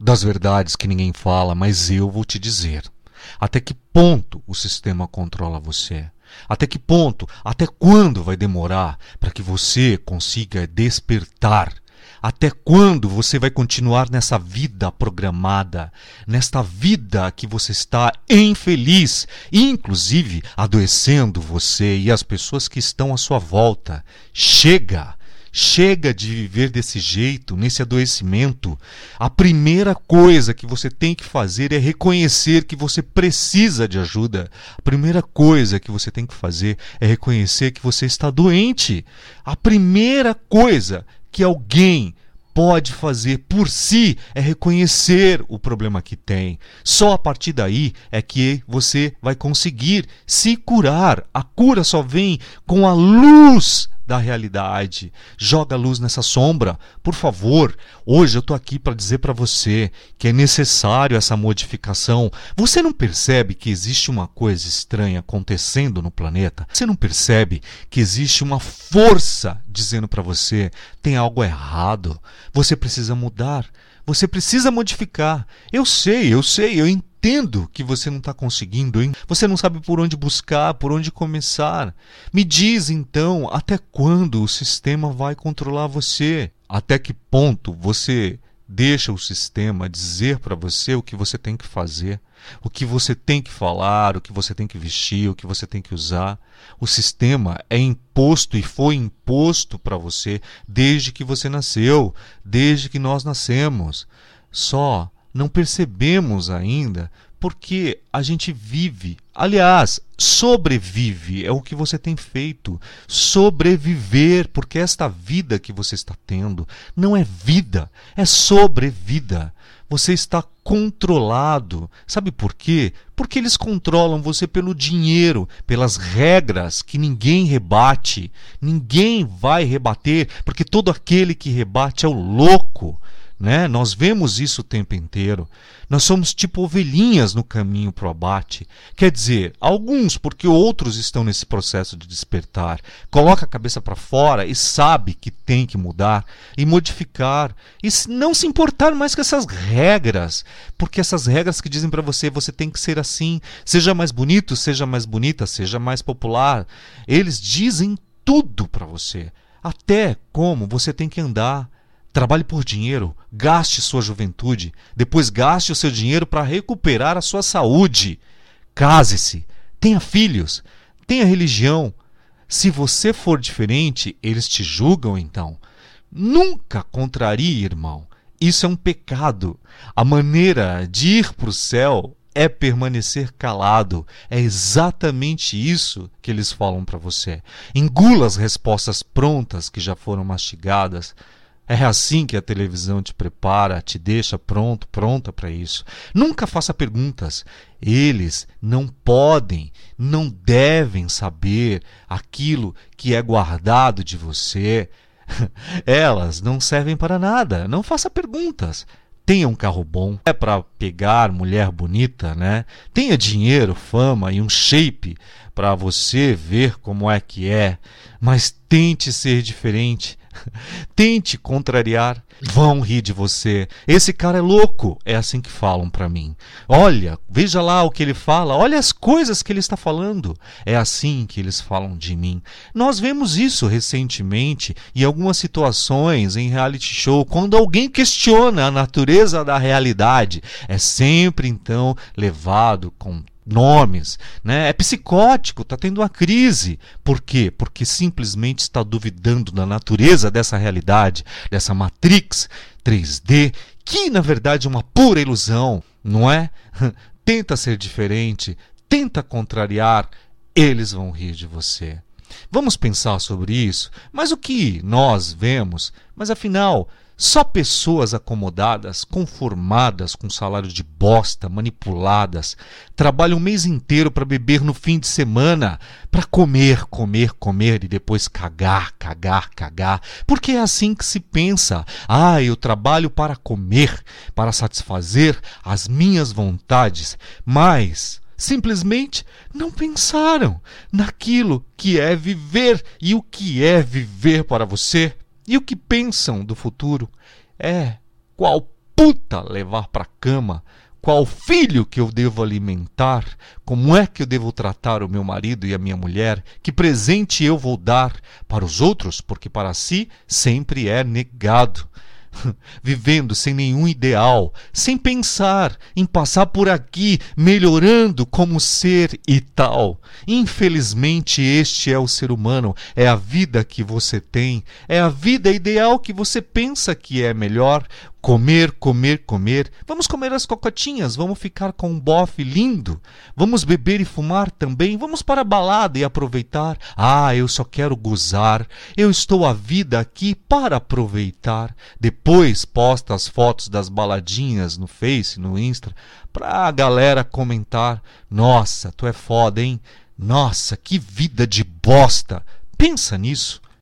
das verdades que ninguém fala, mas eu vou te dizer. Até que ponto o sistema controla você? Até que ponto, até quando vai demorar para que você consiga despertar? Até quando você vai continuar nessa vida programada, nesta vida que você está infeliz, inclusive adoecendo você e as pessoas que estão à sua volta? Chega! Chega de viver desse jeito, nesse adoecimento. A primeira coisa que você tem que fazer é reconhecer que você precisa de ajuda. A primeira coisa que você tem que fazer é reconhecer que você está doente. A primeira coisa que alguém pode fazer por si é reconhecer o problema que tem. Só a partir daí é que você vai conseguir se curar. A cura só vem com a luz da realidade. Joga luz nessa sombra, por favor. Hoje eu estou aqui para dizer para você que é necessário essa modificação. Você não percebe que existe uma coisa estranha acontecendo no planeta? Você não percebe que existe uma força dizendo para você tem algo errado? Você precisa mudar. Você precisa modificar. Eu sei, eu sei, eu entendo entendo que você não está conseguindo, hein? Você não sabe por onde buscar, por onde começar. Me diz então até quando o sistema vai controlar você? Até que ponto você deixa o sistema dizer para você o que você tem que fazer, o que você tem que falar, o que você tem que vestir, o que você tem que usar. O sistema é imposto e foi imposto para você desde que você nasceu, desde que nós nascemos. Só não percebemos ainda porque a gente vive, aliás, sobrevive, é o que você tem feito. Sobreviver, porque esta vida que você está tendo não é vida, é sobrevida. Você está controlado. Sabe por quê? Porque eles controlam você pelo dinheiro, pelas regras que ninguém rebate. Ninguém vai rebater, porque todo aquele que rebate é o louco. Né? Nós vemos isso o tempo inteiro. Nós somos tipo ovelhinhas no caminho para o abate. Quer dizer, alguns, porque outros estão nesse processo de despertar. Coloca a cabeça para fora e sabe que tem que mudar e modificar. E não se importar mais com essas regras. Porque essas regras que dizem para você, você tem que ser assim. Seja mais bonito, seja mais bonita, seja mais popular. Eles dizem tudo para você. Até como você tem que andar Trabalhe por dinheiro, gaste sua juventude, depois gaste o seu dinheiro para recuperar a sua saúde. Case-se, tenha filhos, tenha religião. Se você for diferente, eles te julgam então. Nunca contrarie, irmão. Isso é um pecado. A maneira de ir para o céu é permanecer calado. É exatamente isso que eles falam para você. Engula as respostas prontas que já foram mastigadas. É assim que a televisão te prepara, te deixa pronto, pronta para isso. Nunca faça perguntas. Eles não podem, não devem saber aquilo que é guardado de você. Elas não servem para nada. Não faça perguntas. Tenha um carro bom, é para pegar mulher bonita, né? Tenha dinheiro, fama e um shape para você ver como é que é, mas tente ser diferente. Tente contrariar, vão rir de você. Esse cara é louco, é assim que falam para mim. Olha, veja lá o que ele fala, olha as coisas que ele está falando. É assim que eles falam de mim. Nós vemos isso recentemente em algumas situações em reality show, quando alguém questiona a natureza da realidade, é sempre então levado com nomes, né? É psicótico, está tendo uma crise. Por quê? Porque simplesmente está duvidando da natureza dessa realidade, dessa matrix 3D, que na verdade é uma pura ilusão, não é? tenta ser diferente, tenta contrariar, eles vão rir de você. Vamos pensar sobre isso, mas o que nós vemos, mas afinal, só pessoas acomodadas, conformadas com salário de bosta, manipuladas, trabalham o mês inteiro para beber no fim de semana, para comer, comer, comer e depois cagar, cagar, cagar. Porque é assim que se pensa. Ah, eu trabalho para comer, para satisfazer as minhas vontades, mas simplesmente não pensaram naquilo que é viver e o que é viver para você. E o que pensam do futuro é qual puta levar para cama? Qual filho que eu devo alimentar? Como é que eu devo tratar o meu marido e a minha mulher? Que presente eu vou dar para os outros? Porque para si sempre é negado. vivendo sem nenhum ideal, sem pensar em passar por aqui melhorando como ser e tal. Infelizmente, este é o ser humano, é a vida que você tem, é a vida ideal que você pensa que é melhor. Comer, comer, comer. Vamos comer as cocotinhas, vamos ficar com um bofe lindo. Vamos beber e fumar também. Vamos para a balada e aproveitar. Ah, eu só quero gozar. Eu estou a vida aqui para aproveitar. Depois posta as fotos das baladinhas no Face, no Insta, para a galera comentar: "Nossa, tu é foda, hein? Nossa, que vida de bosta". Pensa nisso.